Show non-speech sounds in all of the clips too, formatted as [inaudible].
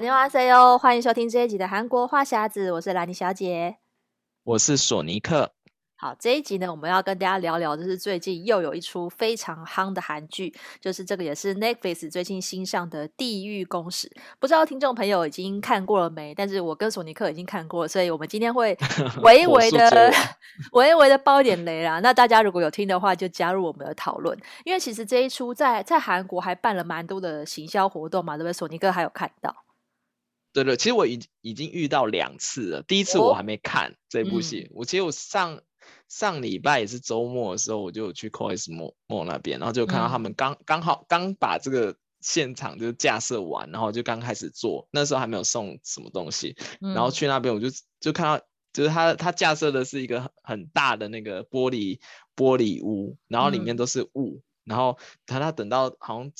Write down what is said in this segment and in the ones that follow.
打电话说哟，欢迎收听这一集的韩国话匣子，我是兰妮小姐，我是索尼克。好，这一集呢，我们要跟大家聊聊，就是最近又有一出非常夯的韩剧，就是这个也是 Netflix 最近新上的《地狱公使》。不知道听众朋友已经看过了没？但是我跟索尼克已经看过，所以我们今天会 [laughs] 微微的 [laughs] 微微的爆点雷啦。那大家如果有听的话，就加入我们的讨论，因为其实这一出在在韩国还办了蛮多的行销活动嘛，对不对？索尼克还有看到。对对，其实我已已经遇到两次了。第一次我还没看这部戏，哦、我其实我上上礼拜也是周末的时候，我就去 Koismo 那边，然后就看到他们刚、嗯、刚好刚把这个现场就架设完，然后就刚开始做，那时候还没有送什么东西，然后去那边我就就看到，就是他他架设的是一个很大的那个玻璃玻璃屋，然后里面都是雾，嗯、然后他他等到好像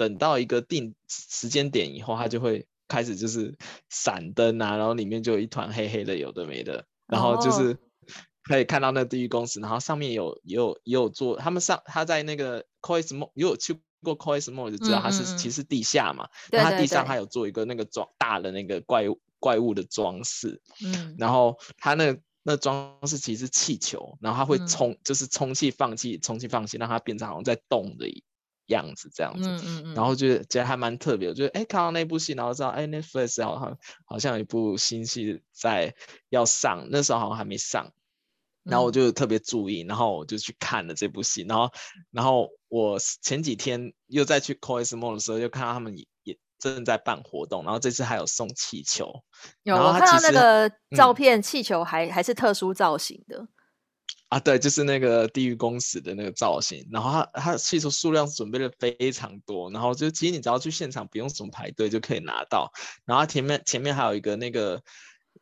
等到一个定时间点以后，它就会。开始就是闪灯啊，然后里面就有一团黑黑的，有的没的，然后就是可以看到那地狱公司，然后上面有也有也有做，他们上他在那个 Cois Mall 有去过 Cois Mall 就知道它是嗯。嗯其实地下嘛，然后他地上还有做一个那个装大的那个怪物怪物的装饰，嗯，然后它那那装饰其实是气球，然后它会充、嗯、就是充气放气，充气放气，让它变成好像在动的一样子这样子，嗯嗯嗯，然后觉得觉得还蛮特别，我觉得哎，看到那部戏，然后知道哎，Netflix 好像好像有一部新戏在要上，那时候好像还没上，然后我就特别注意，然后我就去看了这部戏，然后然后我前几天又再去 Koismo 的时候，又看到他们也也正在办活动，然后这次还有送气球，有我看到那个照片，气球还、嗯、还是特殊造型的。啊，对，就是那个地狱公使的那个造型，然后他他气球数量准备的非常多，然后就其实你只要去现场，不用什么排队就可以拿到，然后前面前面还有一个那个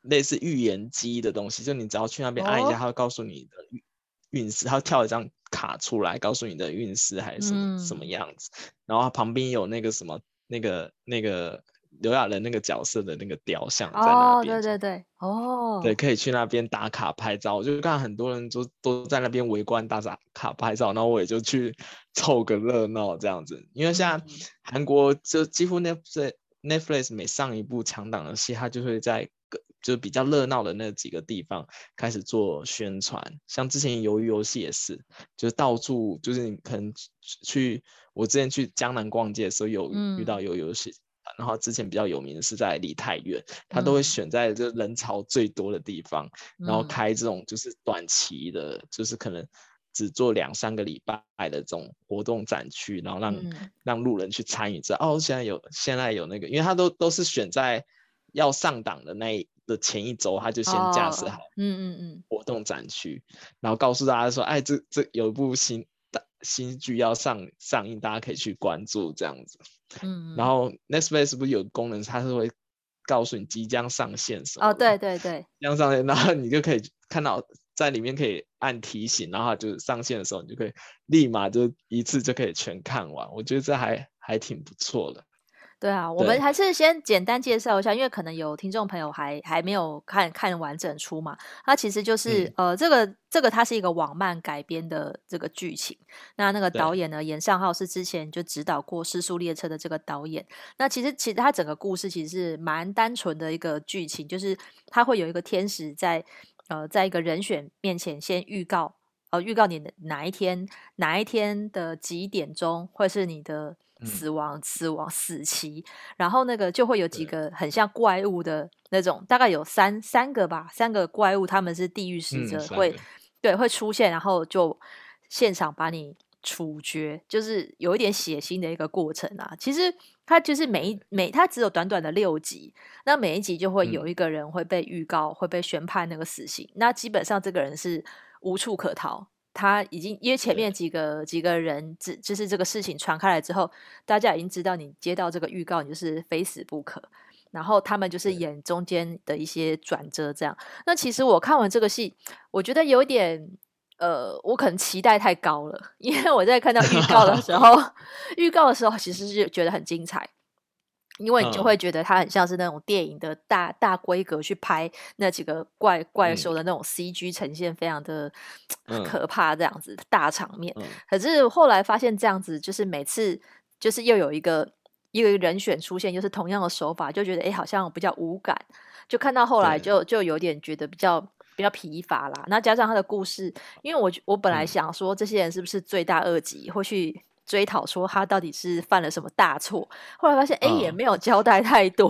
类似预言机的东西，就你只要去那边按一下，哦、他会告诉你的运运势，他会跳一张卡出来，告诉你的运势还是什么、嗯、什么样子，然后他旁边有那个什么那个那个。刘亚仁那个角色的那个雕像在那边，哦，对对对，哦，对，可以去那边打卡拍照。我就看很多人都都在那边围观打卡拍照，然后我也就去 [laughs] 凑个热闹这样子。因为现在韩国就几乎 Netflix Netflix 每上一部强档的戏，它就会在就比较热闹的那几个地方开始做宣传。像之前鱿鱼游戏也是，就是到处就是你可能去，我之前去江南逛街的时候有遇到鱿鱼游戏。嗯然后之前比较有名的是在梨泰院，他都会选在这人潮最多的地方，嗯、然后开这种就是短期的，嗯、就是可能只做两三个礼拜的这种活动展区，然后让、嗯、让路人去参与这。哦，现在有现在有那个，因为他都都是选在要上档的那一的前一周，他就先架设好，嗯嗯嗯，活动展区，哦、然后告诉大家说，哎，这这有一部新新剧要上上映，大家可以去关注这样子。嗯，然后 Netflix 不是有功能，它是会告诉你即将上线什么？哦，对对对，即将上线，然后你就可以看到在里面可以按提醒，然后就上线的时候，你就可以立马就一次就可以全看完。我觉得这还还挺不错的。对啊，我们还是先简单介绍一下，因为可能有听众朋友还还没有看看完整出嘛。它其实就是、嗯、呃，这个这个它是一个网漫改编的这个剧情。那那个导演呢，严尚浩是之前就指导过《失速列车》的这个导演。那其实其实他整个故事其实是蛮单纯的一个剧情，就是他会有一个天使在呃，在一个人选面前先预告，呃，预告你的哪一天哪一天的几点钟或是你的。死亡，死亡，死期，然后那个就会有几个很像怪物的那种，大概有三三个吧，三个怪物，他们是地狱使者，嗯、会对会出现，然后就现场把你处决，就是有一点血腥的一个过程啊。其实它就是每一每它只有短短的六集，那每一集就会有一个人会被预告、嗯、会被宣判那个死刑，那基本上这个人是无处可逃。他已经因为前面几个几个人，只就是这个事情传开来之后，大家已经知道你接到这个预告，你就是非死不可。然后他们就是演中间的一些转折，这样。那其实我看完这个戏，我觉得有点呃，我可能期待太高了，因为我在看到预告的时候，[laughs] 预告的时候其实是觉得很精彩。因为你就会觉得它很像是那种电影的大大规格去拍那几个怪怪兽的那种 CG 呈现，非常的可怕，这样子大场面。可是后来发现这样子，就是每次就是又有一个一个人选出现，又是同样的手法，就觉得哎，好像比较无感。就看到后来就就有点觉得比较比较疲乏啦。那加上他的故事，因为我我本来想说这些人是不是罪大恶极，会去追讨说他到底是犯了什么大错。后来发现哎，也没有交代太多，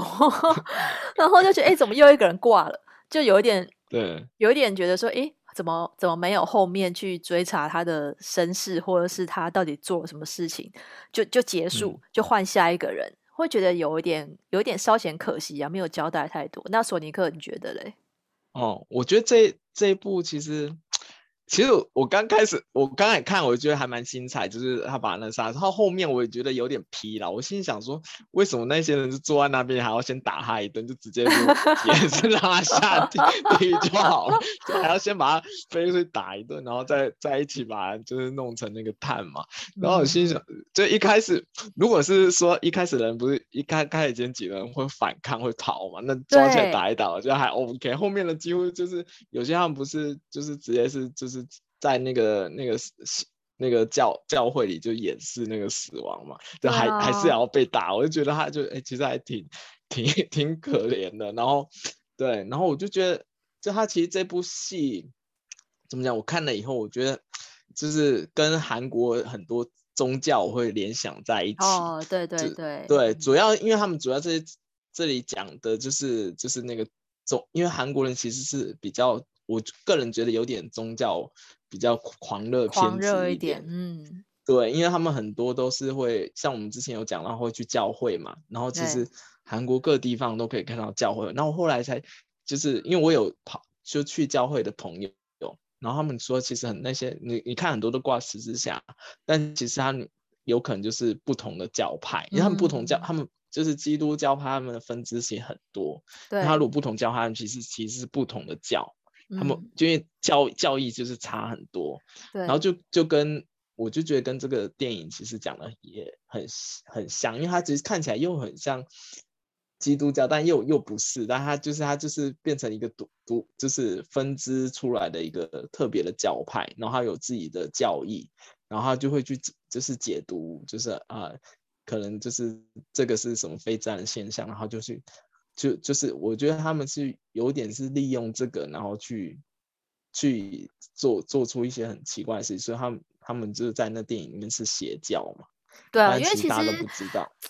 [laughs] 然后就觉得哎，怎么又一个人挂了？就有一点 [laughs] 对，有一点觉得说哎。怎么怎么没有后面去追查他的身世，或者是他到底做了什么事情，就就结束，就换下一个人，嗯、会觉得有一点有一点稍显可惜啊，没有交代太多。那索尼克你觉得嘞？哦，我觉得这这一部其实。其实我刚开始，我刚才看，我觉得还蛮精彩，就是他把那杀，然后后面我也觉得有点疲劳。我心里想说，为什么那些人是坐在那边，还要先打他一顿，就直接就 [laughs] 也是让他下地地就好了，就还要先把他飞出去打一顿，然后再再一起把他就是弄成那个碳嘛。然后我心想，就一开始如果是说一开始人不是一开开始前几个人会反抗会逃嘛，那抓起来打一打，我觉得还 OK。后面的几乎就是有些他们不是就是直接是就是。在那个那个那个教教会里就演示那个死亡嘛，就还、啊、还是要被打，我就觉得他就哎、欸，其实还挺挺挺可怜的。然后对，然后我就觉得，就他其实这部戏怎么讲？我看了以后，我觉得就是跟韩国很多宗教会联想在一起。哦，对对对对，主要因为他们主要这这里讲的就是就是那个宗，因为韩国人其实是比较。我个人觉得有点宗教比较狂热偏热一点，嗯，对，因为他们很多都是会像我们之前有讲到会去教会嘛，然后其实韩国各地方都可以看到教会，然后后来才就是因为我有跑就去教会的朋友，然后他们说其实很那些你你看很多都挂十字架，但其实他们有可能就是不同的教派，因为他们不同教，嗯、他们就是基督教派，他们的分支其实很多，对，他如果不同教派，其实其实是不同的教。他们就因为教教义就是差很多，对，然后就就跟我就觉得跟这个电影其实讲的也很很像，因为它其实看起来又很像基督教，但又又不是，但它就是它就是变成一个独独就是分支出来的一个特别的教派，然后它有自己的教义，然后他就会去就是解读，就是啊、呃，可能就是这个是什么非自然现象，然后就去。就就是我觉得他们是有点是利用这个，然后去去做做出一些很奇怪的事情，所以他们他们就是在那电影里面是邪教嘛。对啊，因为其实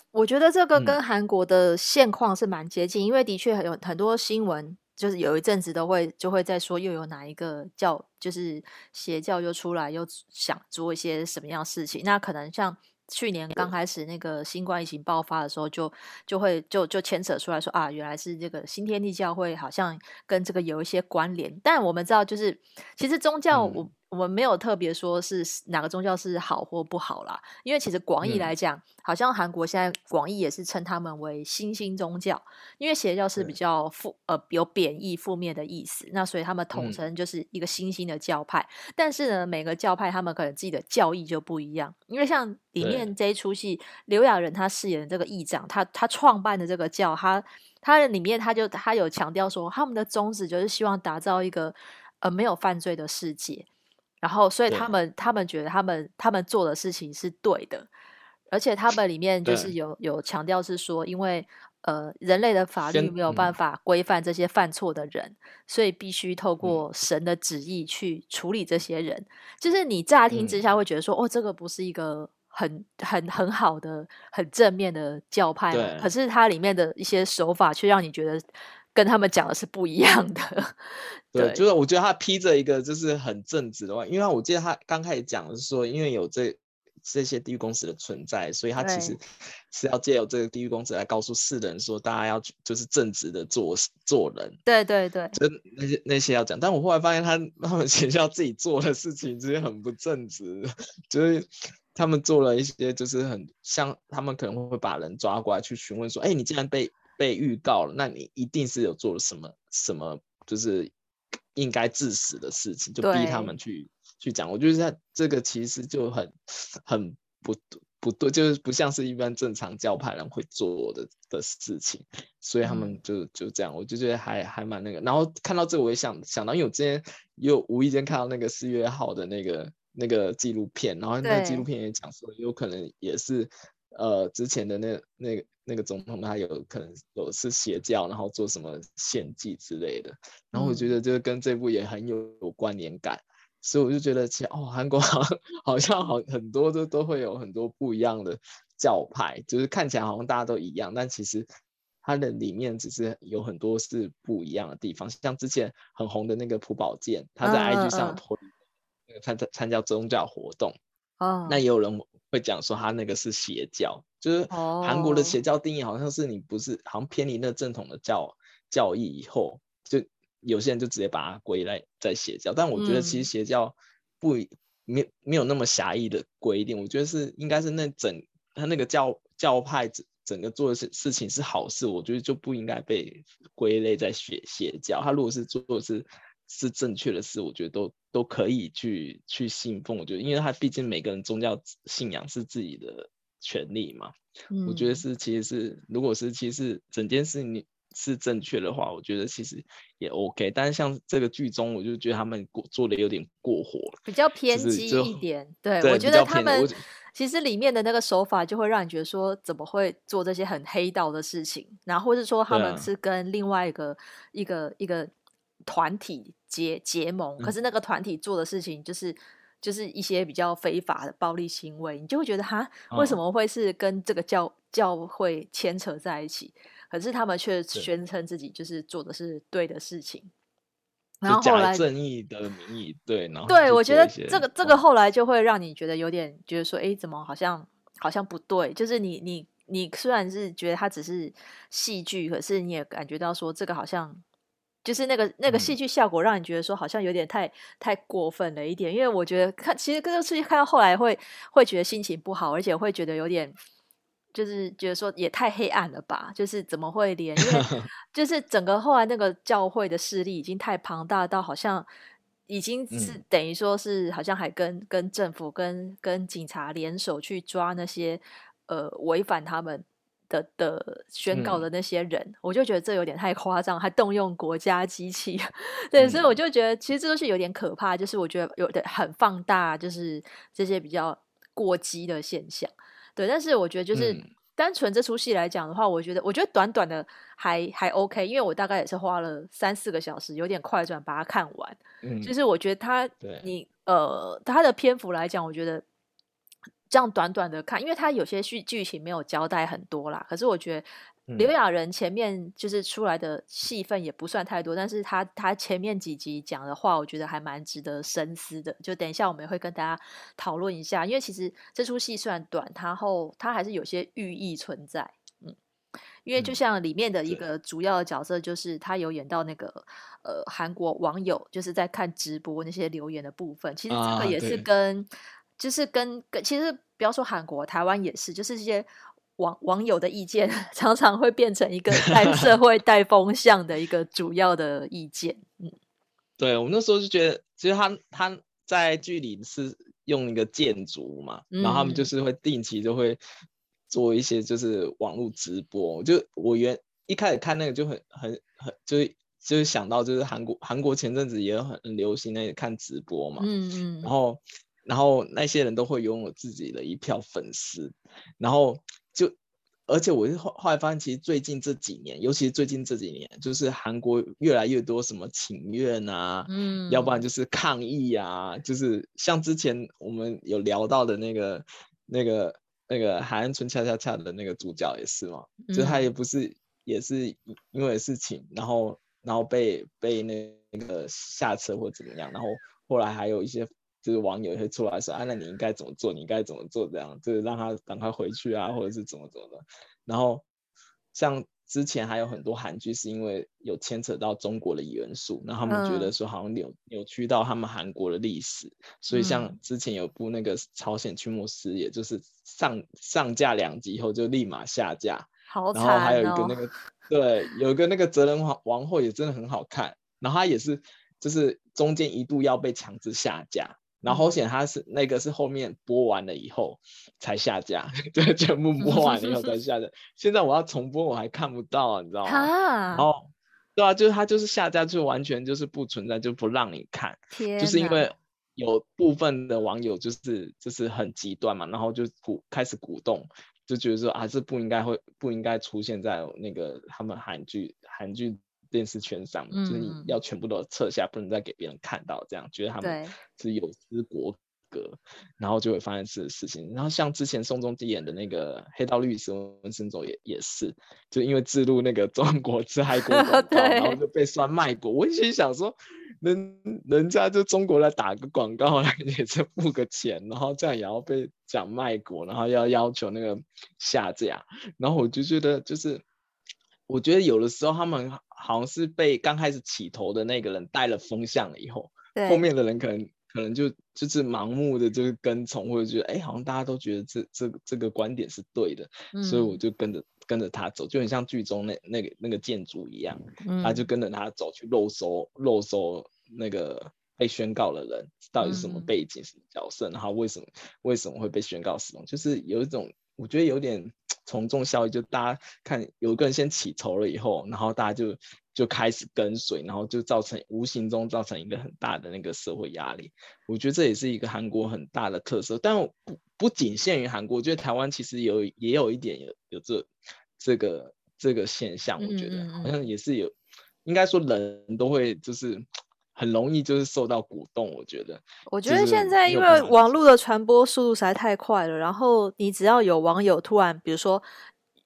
我觉得这个跟韩国的现况是蛮接近，嗯、因为的确有很多新闻，就是有一阵子都会就会在说又有哪一个教就是邪教又出来又想做一些什么样的事情，那可能像。去年刚开始那个新冠疫情爆发的时候就，就就会就就牵扯出来说啊，原来是这个新天地教会好像跟这个有一些关联。但我们知道，就是其实宗教我。嗯我们没有特别说是哪个宗教是好或不好啦，因为其实广义来讲，嗯、好像韩国现在广义也是称他们为新兴宗教，因为邪教是比较负呃有贬义负面的意思，那所以他们统称就是一个新兴的教派。嗯、但是呢，每个教派他们可能自己的教义就不一样，因为像里面这一出戏，刘亚仁他饰演的这个议长，他他创办的这个教，他他里面他就他有强调说，他们的宗旨就是希望打造一个呃没有犯罪的世界。然后，所以他们他们觉得他们他们做的事情是对的，而且他们里面就是有有强调是说，因为呃人类的法律没有办法规范这些犯错的人，所以必须透过神的旨意去处理这些人。就是你乍听之下会觉得说，哦，这个不是一个很很很好的、很正面的教派，可是它里面的一些手法却让你觉得。跟他们讲的是不一样的，对，对，就是我觉得他披着一个就是很正直的话，因为我记得他刚开始讲的是说，因为有这这些地狱公司的存在，所以他其实是要借由这个地狱公司来告诉世人说，大家要就是正直的做做人。对对对，就那些那些要讲，但我后来发现他他们学校自己做的事情其实很不正直，就是他们做了一些就是很像，他们可能会把人抓过来去询问说，哎，你竟然被。被预告了，那你一定是有做了什么什么，就是应该致死的事情，就逼他们去去讲。我觉得在这个其实就很很不不对，就是不像是一般正常教派人会做的的事情，所以他们就就这样，我就觉得还还蛮那个。然后看到这个，我也想想到，因为我之前又无意间看到那个四月号的那个那个纪录片，然后那个纪录片也讲说，有可能也是。呃之前的那那个那个总统他有可能有是邪教，然后做什么献祭之类的，然后我觉得就是跟这部也很有有关联感，所以我就觉得其实哦，韩国 [laughs] 好像好像好很多都都会有很多不一样的教派，就是看起来好像大家都一样，但其实。它的里面只是有很多是不一样的地方，像之前很红的那个朴宝剑，他在 IG 上投那个参参参加宗教活动，哦，那也有人会讲说他那个是邪教，就是韩国的邪教定义好像是你不是好像偏离那正统的教教义以后，就有些人就直接把它归类在邪教，但我觉得其实邪教不没没有那么狭义的规定，我觉得是应该是那整他那个教教派。整个做的事事情是好事，我觉得就不应该被归类在邪邪教。他如果是做的是是正确的事，我觉得都都可以去去信奉。我觉得，因为他毕竟每个人宗教信仰是自己的权利嘛。嗯、我觉得是，其实是，如果是其实整件事情是正确的话，我觉得其实也 OK。但是像这个剧中，我就觉得他们过做的有点过火了，比较偏激一点。对，[laughs] 对，我觉得他们。其实里面的那个手法就会让你觉得说，怎么会做这些很黑道的事情？然后或是说他们是跟另外一个、啊、一个一个团体结结盟，可是那个团体做的事情就是、嗯、就是一些比较非法的暴力行为，你就会觉得哈，为什么会是跟这个教教会牵扯在一起？可是他们却宣称自己就是做的是对的事情。然后后来正义的名义，对，然后对，我觉得这个这个后来就会让你觉得有点觉得说，哎，怎么好像好像不对？就是你你你虽然是觉得它只是戏剧，可是你也感觉到说，这个好像就是那个那个戏剧效果，让你觉得说好像有点太、嗯、太过分了一点。因为我觉得看其实这个事情看到后来会会觉得心情不好，而且会觉得有点。就是觉得说也太黑暗了吧，就是怎么会连，因为 [laughs] 就是整个后来那个教会的势力已经太庞大到好像已经是等于说是好像还跟跟政府跟跟警察联手去抓那些呃违反他们的的宣告的那些人，嗯，我就觉得这有点太夸张，还动用国家机器，[laughs] 对，所以我就觉得其实这都是有点可怕，就是我觉得有点很放大，就是这些比较过激的现象。对，但是我觉得就是单纯这出戏来讲的话，嗯，我觉得我觉得短短的还还 OK，因为我大概也是花了三四个小时，有点快转把它看完。嗯，就是我觉得它你呃它的篇幅来讲，我觉得这样短短的看，因为它有些剧剧情没有交代很多啦，可是我觉得。刘亚仁前面就是出来的戏份也不算太多，但是他他前面几集讲的话，我觉得还蛮值得深思的。就等一下我们也会跟大家讨论一下，因为其实这出戏虽然短，然后它还是有些寓意存在。嗯，因为就像里面的一个主要的角色，就是他有演到那个呃韩国网友就是在看直播那些留言的部分，其实这个也是跟、啊、就是跟跟其实不要说韩国，台湾也是，就是这些。网网友的意见 [laughs] 常常会变成一个带 [laughs] 社会带风向的一个主要的意见。嗯，对，我们那时候就觉得，其实他他在剧里是用一个建筑嘛、嗯，然后他们就是会定期就会做一些就是网络直播。就我原一开始看那个就很很很就是就是想到就是韩国韩国前阵子也很流行那个看直播嘛，嗯嗯，然后然后那些人都会拥有自己的一票粉丝，然后。就，而且我是后后来发现，其实最近这几年，尤其是最近这几年，就是韩国越来越多什么请愿啊，嗯，要不然就是抗议啊，就是像之前我们有聊到的那个、那个、那个《海岸村恰恰恰》的那个主角也是嘛，嗯、就他也不是也是因为事情，然后然后被被那个下车或怎么样，然后后来还有一些。就是网友会出来说啊，那你应该怎么做？你应该怎么做？这样就是让他赶快回去啊，或者是怎么怎么的。然后像之前还有很多韩剧是因为有牵扯到中国的元素，然后他们觉得说好像扭扭曲到他们韩国的历史，所以像之前有部那个《朝鲜驱魔师》，也就是上上架两集以后就立马下架。好惨哦。然后还有一个那个 [laughs] 对，有一个那个哲人王王后也真的很好看，然后他也是就是中间一度要被强制下架。然后好险他是那个是后面播完了以后才下架，[laughs] 对，全部播完了以后才下架。现在我要重播我还看不到啊，你知道吗？然后对啊，就是他就是下架就完全就是不存在，就不让你看。就是因为有部分的网友就是就是很极端嘛，然后就鼓开始鼓动就觉得说啊，这不应该会不应该出现在那个他们韩剧韩剧电视圈上，嗯、就是你要全部都撤下，不能再给别人看到，这样觉得他们是有失国格，然后就会发生这个事情。然后像之前宋仲基演的那个《黑道律师》文森佐也也是，就因为置入那个中国吃害国 [laughs] 广告，然后就被酸卖国。我一心想说。人人家就中国来打个广告来也是付个钱，然后这样也要被讲卖国，然后要要求那个下架，然后我就觉得就是，我觉得有的时候他们好像是被刚开始起头的那个人带了风向了以后，对。后面的人可能可能就就是盲目的就是跟从，或者觉得哎好像大家都觉得这这这个观点是对的，嗯、所以我就跟着。跟着他走，就很像剧中那那个那个建筑一样，嗯、他就跟着他走去漏搜漏搜那个被宣告的人到底是什么背景、嗯、什么角色，然后为什么为什么会被宣告死亡，就是有一种我觉得有点从众效应，就大家看有一个人先起头了以后，然后大家就就开始跟随，然后就造成无形中造成一个很大的那个社会压力。我觉得这也是一个韩国很大的特色，但不不仅限于韩国，我觉得台湾其实有也有一点有有这。这个这个现象，我觉得好像也是有，嗯、应该说人都会就是很容易就是受到鼓动。我觉得，我觉得现在因为网络的传播速度实在太快了，然后你只要有网友突然，比如说，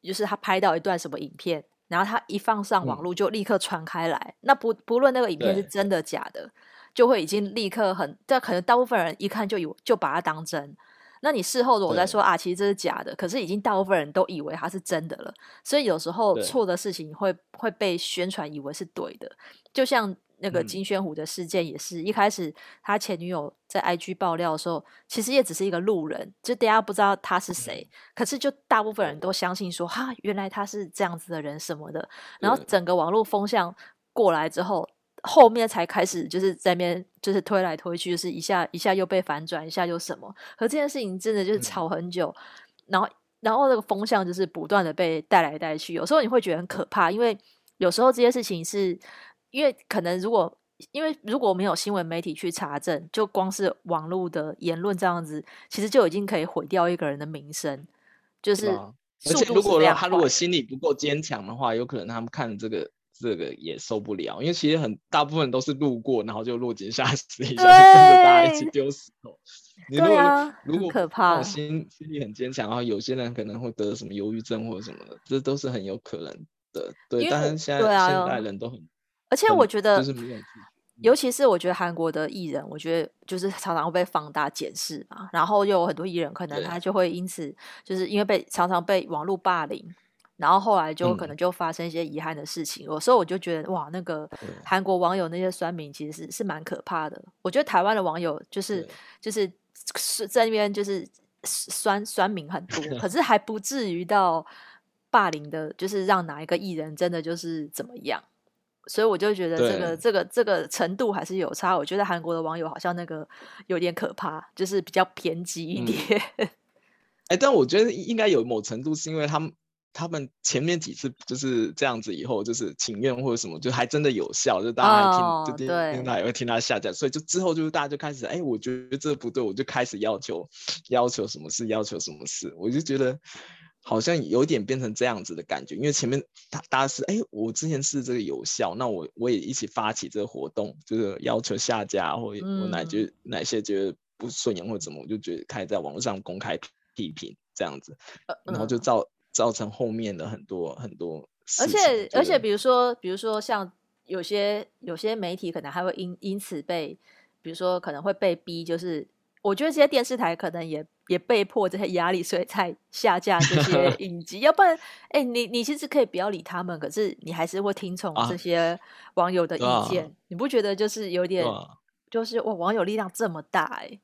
就是他拍到一段什么影片，然后他一放上网络就立刻传开来，嗯、那不不论那个影片是真的假的，就会已经立刻很，但可能大部分人一看就以就把它当真。那你事后的我再说啊，其实这是假的，可是已经大部分人都以为它是真的了，所以有时候错的事情会会被宣传以为是对的。就像那个金宣虎的事件，也是、嗯、一开始他前女友在 IG 爆料的时候，其实也只是一个路人，就大家不知道他是谁，嗯、可是就大部分人都相信说哈，原来他是这样子的人什么的，然后整个网络风向过来之后。后面才开始就是在那边就是推来推去，就是一下一下又被反转，一下又什么，可这件事情真的就是吵很久，嗯、然后然后那个风向就是不断的被带来带去，有时候你会觉得很可怕，因为有时候这些事情是因为可能如果因为如果没有新闻媒体去查证，就光是网络的言论这样子，其实就已经可以毁掉一个人的名声，就是而且如果他如果心理不够坚强的话，有可能他们看这个。这个也受不了，因为其实很大部分都是路过，然后就落井下石一下，就跟着大家一起丢石头。你如果、啊、如果可怕，心心理很坚强，然后有些人可能会得什么忧郁症或者什么的，这都是很有可能的。对，但是现在、啊、现代人都很，而且我觉得就是没有，尤其是我觉得韩国的艺人，我觉得就是常常会被放大检视嘛，然后又有很多艺人可能他就会因此就是因为被常常被网络霸凌。然后后来就可能就发生一些遗憾的事情，有时候我就觉得哇，那个韩国网友那些酸民其实是是蛮可怕的。我觉得台湾的网友就是就是是在那边就是酸酸民很多，可是 [laughs] 还不至于到霸凌的，就是让哪一个艺人真的就是怎么样。所以我就觉得这个这个这个程度还是有差。我觉得韩国的网友好像那个有点可怕，就是比较偏激一点。[laughs] 哎、嗯欸，但我觉得应该有某程度是因为他们。他们前面几次就是这样子，以后就是请愿或者什么，就还真的有效，就大家还听，oh, 就听听他也会听他下架，所以就之后就是大家就开始，哎，我觉得这不对，我就开始要求 [sniffs] 要求什么事，要求什么事，我就觉得好像有点变成这样子的感觉，因为前面大大家是，哎，我之前是这个有效，那我我也一起发起这个活动，就是要求下架，或者我哪觉、嗯、哪些觉得不顺眼或者怎么，我就觉得开始在网络上公开批评这样子，然后就造。造成后面的很多很多，而且而且比如说比如说像有些有些媒体可能还会因因此被，比如说可能会被逼，就是我觉得这些电视台可能也也被迫这些压力，所以才下架这些 [laughs] 影集。要不然，哎、欸，你你其实可以不要理他们，可是你还是会听从这些网友的意见。啊、你不觉得就是有点，啊、就是哇，网友力量这么大哎、欸？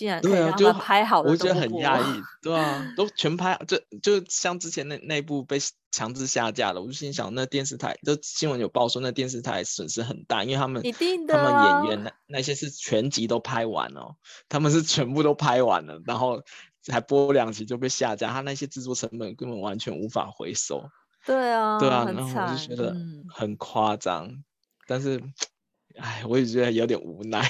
竟然可以让他拍好的，我觉得很压抑，对啊，都全拍，就就像之前那那部被强制下架了，我就心想，那电视台就新闻有报说，那电视台损失很大，因为他们一定的，他们演员那那些是全集都拍完哦，他们是全部都拍完了，然后才播两集就被下架，他那些制作成本根本完全无法回收，对啊，对啊，然后我就觉得很夸张，嗯、但是。哎，我也觉得有点无奈。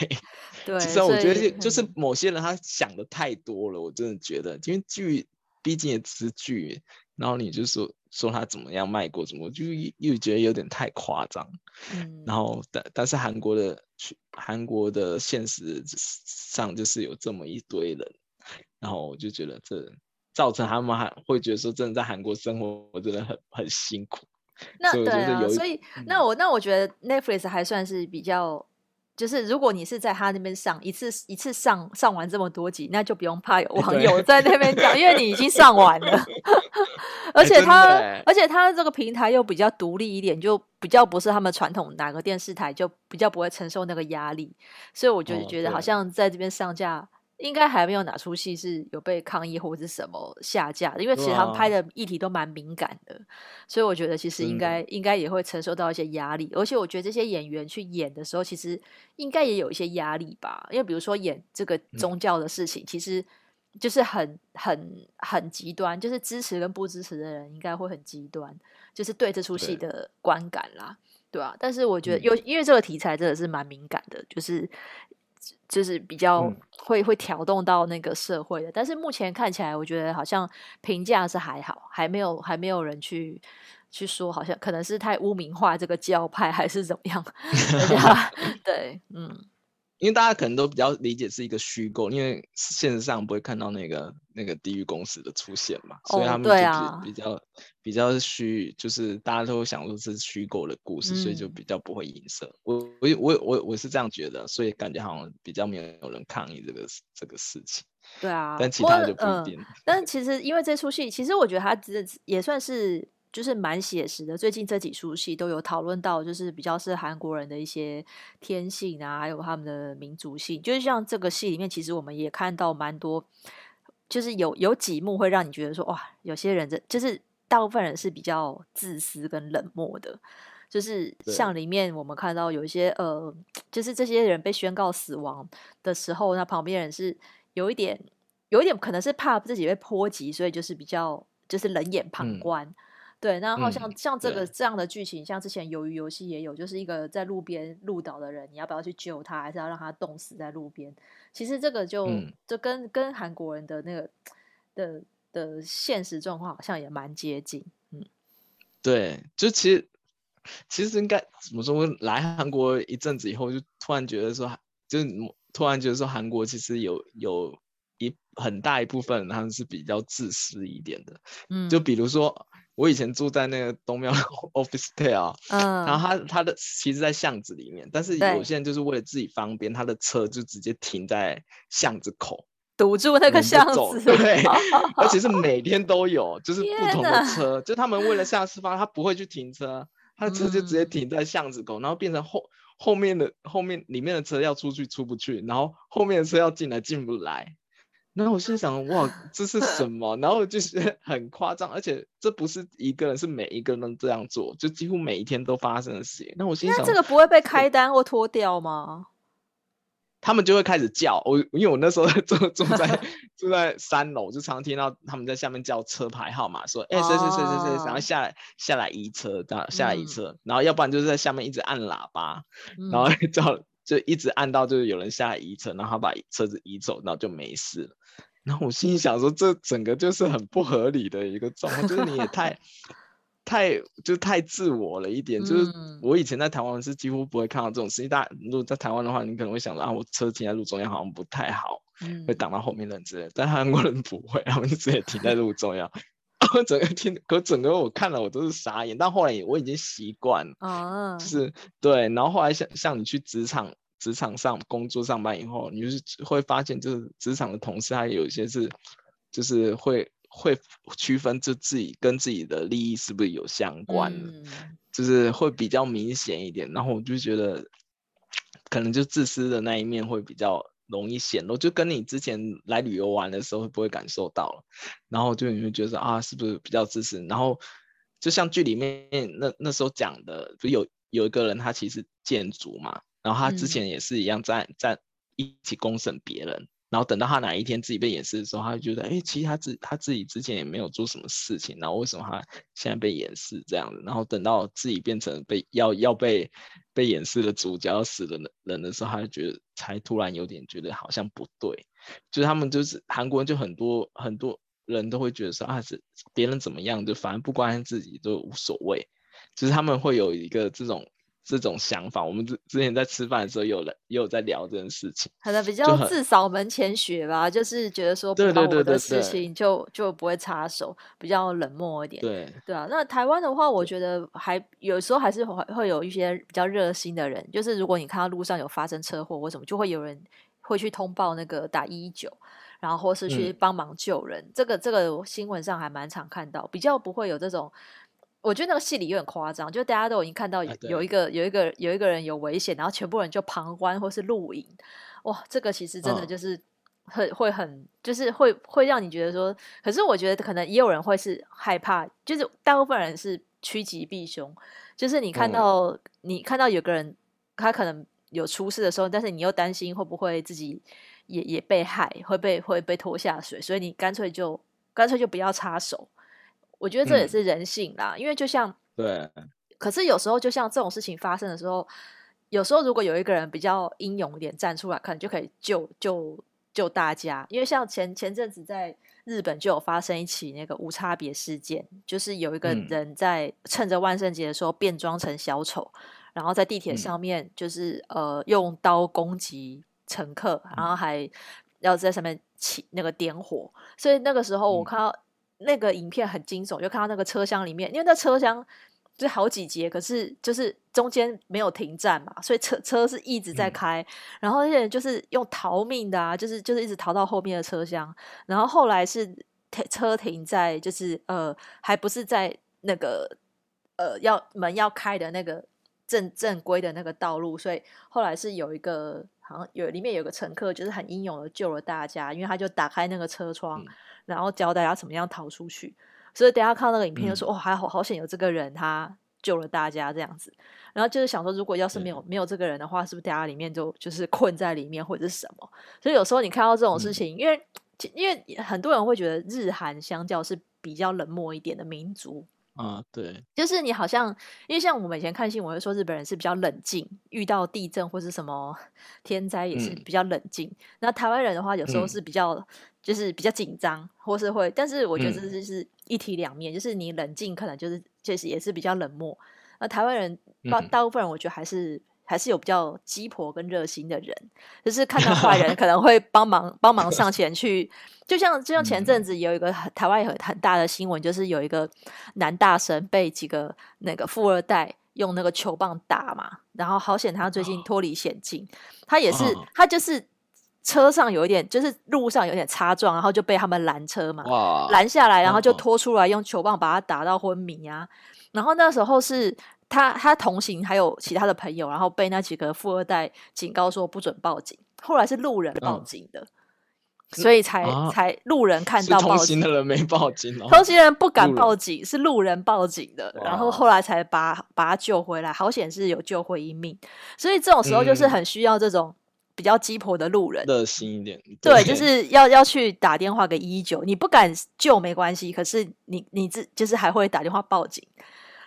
对，其实我觉得就是某些人他想的太多了，我真的觉得，因为剧毕竟也只是剧，然后你就说说他怎么样卖过，怎么就又觉得有点太夸张。嗯，然后但但是韩国的韩国的现实上就是有这么一堆人，然后我就觉得这造成他们还会觉得说，真的在韩国生活我真的很很辛苦。那对啊，所以那我那我觉得 Netflix 还算是比较。就是如果你是在他那边上一次一次上上完这么多集，那就不用怕有网友在那边讲，因为你已经上完了。[laughs] 而且他，而且他这个平台又比较独立一点，就比较不是他们传统哪个电视台，就比较不会承受那个压力。所以我就觉得好像在这边上架。应该还没有哪出戏是有被抗议或者是什么下架的，因为其实他们拍的议题都蛮敏感的，所以我觉得其实应该应该也会承受到一些压力，而且我觉得这些演员去演的时候，其实应该也有一些压力吧，因为比如说演这个宗教的事情，其实就是很很很极端，就是支持跟不支持的人应该会很极端，就是对这出戏的观感啦，对啊，但是我觉得有因为这个题材真的是蛮敏感的，就是。就是比较会会调动到那个社会的，嗯，但是目前看起来，我觉得好像评价是还好，还没有还没有人去去说，好像可能是太污名化这个教派，还是怎么样？[laughs] [laughs] 对，嗯。因为大家可能都比较理解是一个虚构，因为现实上不会看到那个那个地狱公司的出现嘛，哦、所以他们就比、啊、比较比较虚，就是大家都会想说是虚构的故事、嗯，所以就比较不会影射。我我我我我是这样觉得，所以感觉好像比较没有人抗议这个这个事情。对啊，但其他就不一定。呃、但其实因为这出戏，其实我觉得它只也算是。就是蛮写实的，最近这几出戏都有讨论到，就是比较是韩国人的一些天性啊，还有他们的民族性。就是像这个戏里面，其实我们也看到蛮多，就是有有几幕会让你觉得说，哇，有些人这就是大部分人是比较自私跟冷漠的。就是像里面我们看到有一些呃，就是这些人被宣告死亡的时候，那旁边人是有一点，有一点可能是怕自己被波及，所以就是比较就是冷眼旁观。嗯对，然后像、嗯、像这个这样的剧情，像之前《鱿鱼游戏》也有，就是一个在路边路倒的人，你要不要去救他，还是要让他冻死在路边？其实这个就、嗯、就跟跟韩国人的那个的的现实状况好像也蛮接近。嗯，对，就其实其实应该怎么说？我来韩国一阵子以后，就突然觉得说，就是突然觉得说，韩国其实有有一很大一部分他们是比较自私一点的。嗯，就比如说。我以前住在那个东庙 [laughs] Office Tower，嗯，然后他他的其实，在巷子里面，但是有些人就是为了自己方便，他的车就直接停在巷子口，堵住那个巷子，对，而且是每天都有，就是不同的车，就他们为了下次发，他不会去停车，他的车就直接停在巷子口，嗯，然后变成后后面的后面里面的车要出去出不去，然后后面的车要进来进不来。然后我心想，哇，这是什 [laughs] 么？然后就是 [laughs] 很夸张，而且这不是一个人，是每一个人都这样做，就几乎每一天都发生的事。那我心想，这个不会被开单或拖掉吗？他们就会开始叫我，因为我那时候 [laughs] 住住在住在三楼，就常常听到他们在下面叫车牌号码，说，哎，谁谁谁谁谁，然后下来下来移车，下来移车，然后要不然就是在下面一直按喇叭，嗯、然后叫。就一直按到就是有人下来移车，然后他把车子移走，然后就没事了。然后我心里想说，这整个就是很不合理的一个状况，就是你也太 [laughs] 太就太自我了一点。就是我以前在台湾是几乎不会看到这种事情。大家如果在台湾的话，你可能会想到啊，我车停在路中央好像不太好，会挡到后面的人之类的。但韩国人不会，他们就直接停在路中央。整个听，可整个我看了我都是傻眼。但后来我已经习惯了，就是对。然后后来像像你去职场。职场上工作上班以后，你就是会发现，就是职场的同事，他有一些是，就是会会区分，就自己跟自己的利益是不是有相关的，嗯，就是会比较明显一点。然后我就觉得，可能就自私的那一面会比较容易显露，就跟你之前来旅游玩的时候会不会感受到了。然后就你会觉得啊，是不是比较自私？然后就像剧里面那那时候讲的，就有有一个人，他其实建筑嘛。然后他之前也是一样在，在、嗯、在一起公审别人，然后等到他哪一天自己被掩饰的时候，他就觉得，哎，其实他自他自己之前也没有做什么事情，然后为什么他现在被掩饰这样子？然后等到自己变成被要要被被掩饰的主角要死的人的时候，他就觉得才突然有点觉得好像不对，就是他们就是韩国人就很多很多人都会觉得说啊，是别人怎么样，就反正不关心自己都无所谓，就是他们会有一个这种。这种想法，我们之之前在吃饭的时候有了，也有在聊这件事情，可能比较自扫门前雪吧，就，就是觉得说不关我的事情就就不会插手，比较冷漠一点。对对啊，那台湾的话，我觉得还有时候还是会会有一些比较热心的人，就是如果你看到路上有发生车祸或什么，就会有人会去通报那个打一一九，然后或是去帮忙救人。嗯、这个这个新闻上还蛮常看到，比较不会有这种。我觉得那个戏里有点夸张，就大家都已经看到有有一个、啊、有一个有一个人有危险，然后全部人就旁观或是录影，哇，这个其实真的就是很、哦、会很就是会会让你觉得说，可是我觉得可能也有人会是害怕，就是大部分人是趋吉避凶，就是你看到、嗯、你看到有个人他可能有出事的时候，但是你又担心会不会自己也也被害，会被会被拖下水，所以你干脆就干脆就不要插手。我觉得这也是人性啦，嗯、因为就像对，可是有时候就像这种事情发生的时候，有时候如果有一个人比较英勇一点站出来，可能就可以救救救大家。因为像前前阵子在日本就有发生一起那个无差别事件，就是有一个人在趁着万圣节的时候变装成小丑，嗯、然后在地铁上面就是、嗯、呃用刀攻击乘客，然后还要在上面起那个点火，所以那个时候我看到。那个影片很惊悚，就看到那个车厢里面，因为那车厢就好几节，可是就是中间没有停站嘛，所以车车是一直在开，嗯、然后那些人就是用逃命的啊，就是就是一直逃到后面的车厢，然后后来是车停在就是呃，还不是在那个呃要门要开的那个正正规的那个道路，所以后来是有一个好像有里面有个乘客就是很英勇的救了大家，因为他就打开那个车窗。嗯然后教大家怎么样逃出去，所以等下看到那个影片就说：“嗯、哦，还好，好险有这个人，他救了大家这样子。”然后就是想说，如果要是没有没有这个人的话，是不是大家里面就就是困在里面或者是什么？所以有时候你看到这种事情，嗯、因为因为很多人会觉得日韩相较是比较冷漠一点的民族。啊，对，就是你好像，因为像我们以前看新闻会说日本人是比较冷静，遇到地震或是什么天灾也是比较冷静。嗯、那台湾人的话，有时候是比较、嗯、就是比较紧张，或是会，但是我觉得这就是一体两面，嗯、就是你冷静可能就是就是也是比较冷漠。那台湾人大大部分人，我觉得还是。还是有比较鸡婆跟热心的人，就是看到坏人可能会帮忙帮忙上前去，就像就像前阵子有一个台湾很很大的新闻，就是有一个男大生被几个那个富二代用那个球棒打嘛，然后好险他最近脱离险境，他也是他就是车上有一点就是路上有点擦撞，然后就被他们拦车嘛，拦下来，然后就拖出来用球棒把他打到昏迷啊，然后那时候是。他他同行还有其他的朋友，然后被那几个富二代警告说不准报警。后来是路人报警的，嗯、所以才、啊、才路人看到报警。同行的人没报警哦。同行人不敢报警，是路人报警的，然后后来才把把他救回来，好险是有救回一命。所以这种时候就是很需要这种比较鸡婆的路人，热心一点。对，对就是要要去打电话给一一九，你不敢救没关系，可是你你自就是还会打电话报警，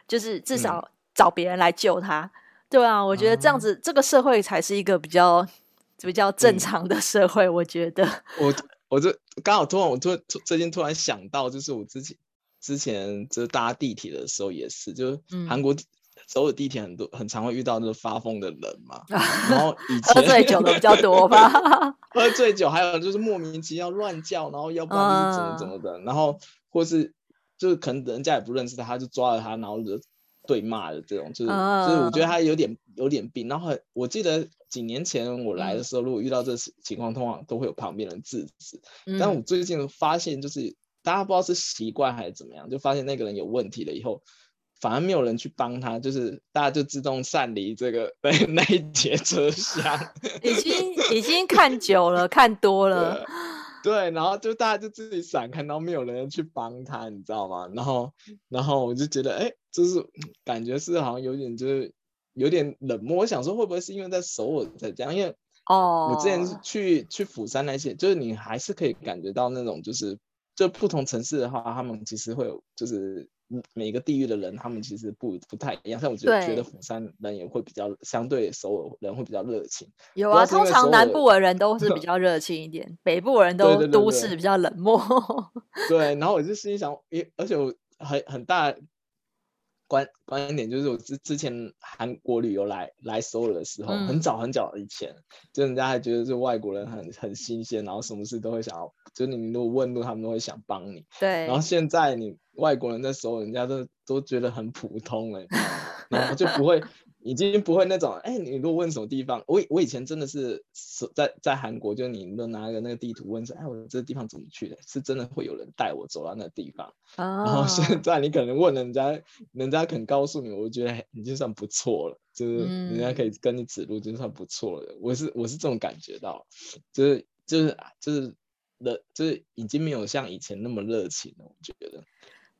就是至少、嗯。找别人来救他，对啊，我觉得这样子，嗯、这个社会才是一个比较比较正常的社会。嗯、我觉得，我我这刚好突然，我突最近突然想到，就是我之前之前就是搭地铁的时候也是，就是韩国所有地铁很多很常会遇到那个发疯的人嘛，[laughs] 嗯、然后以前喝醉酒的比较多吧，[laughs] 喝醉酒，还有就是莫名其妙乱叫，然后要不然就是怎么怎么的，嗯、然后或是就是可能人家也不认识他，他就抓了他，然后惹。对骂的这种，就是，所以、uh, 我觉得他有点有点病。然后我记得几年前我来的时候，嗯、如果遇到这情况，通常都会有旁边人制止。嗯、但我最近发现，就是大家不知道是习惯还是怎么样，就发现那个人有问题了以后，反而没有人去帮他，就是大家就自动散离这个 [laughs] 对那一节车厢。已经已经看久了，看多了。对，然后就大家就自己闪开，然后没有人去帮他，你知道吗？然后，然后我就觉得，哎，就是感觉是好像有点就是有点冷漠。我想说，会不会是因为在首尔才这样？因为哦，我之前去、oh. 去釜山那些，就是你还是可以感觉到那种，就是就不同城市的话，他们其实会有就是每个地域的人，他们其实不不太一样。像我觉得觉得釜山人也会比较相对首尔人会比较热情。有啊，通常南部的人都是比 [laughs] 较热情一点，北部人都都市比较冷漠。[laughs] 对，然后我就心想，也，而且我很很大。观观点就是我之之前韩国旅游来来首尔的时候，嗯、很早很早以前，就人家还觉得是外国人很很新鲜，然后什么事都会想要，就你如果问路，他们都会想帮你。对。然后现在你外国人在首尔，人家都都觉得很普通了，然后就不会。已经不会那种，哎，你如果问什么地方，我我以前真的是在在韩国，就你都拿个那个地图问说，哎，我这地方怎么去的？是真的会有人带我走到那个地方。Oh. 然后现在你可能问人家，人家肯告诉你，我觉得已经算不错了，就是人家可以跟你指路，就算不错了。我是我是这种感觉到，就是就是就是热，就是已经没有像以前那么热情了。我觉得，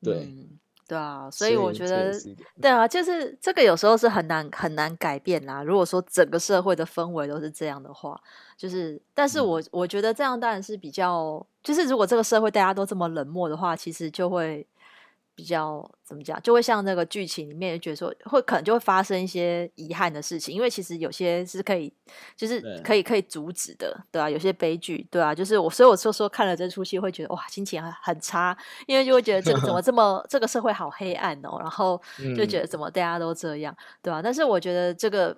对。嗯对啊，所以我觉得，对啊，就是这个有时候是很难很难改变啦。如果说整个社会的氛围都是这样的话，就是，但是我、嗯、我觉得这样当然是比较，就是如果这个社会大家都这么冷漠的话，其实就会。比较怎么讲，就会像那个剧情里面，觉得说会可能就会发生一些遗憾的事情，因为其实有些是可以，就是可以可以阻止的，对啊，有些悲剧，对啊，就是我，所以我说说看了这出戏，会觉得哇，心情很很差，因为就会觉得这个怎么 [laughs] 这么这个社会好黑暗哦，然后就觉得怎么大家都这样，对啊，但是我觉得这个。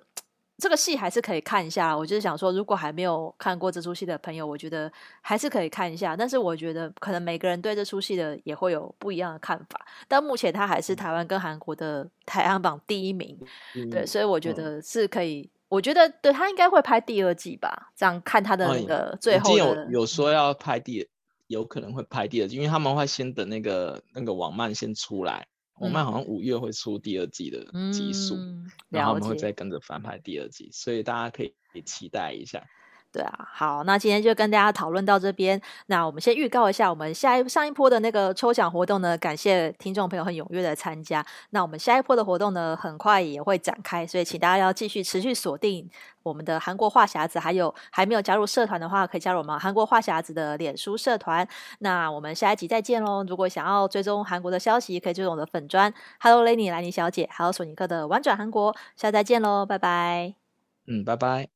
这个戏还是可以看一下，我就是想说，如果还没有看过这出戏的朋友，我觉得还是可以看一下。但是我觉得可能每个人对这出戏的也会有不一样的看法。但目前它还是台湾跟韩国的排行榜第一名，嗯、对，所以我觉得是可以。嗯、我觉得对他应该会拍第二季吧，这样看他的那个最后有有说要拍第，有可能会拍第二季，因为他们会先等那个那个网漫先出来。我们好像五月会出第二季的集数，嗯、然后我们会再跟着翻拍第二季，所以大家可以期待一下。对啊，好，那今天就跟大家讨论到这边。那我们先预告一下，我们下一上一波的那个抽奖活动呢，感谢听众朋友很踊跃的参加。那我们下一波的活动呢，很快也会展开，所以请大家要继续持续锁定我们的韩国话匣子。还有还没有加入社团的话，可以加入我们韩国话匣子的脸书社团。那我们下一集再见喽！如果想要追踪韩国的消息，可以追踪我的粉专 Hello Lenny 兰妮小姐，还有索尼克的玩转韩国。下次再见喽，拜拜。嗯，拜拜。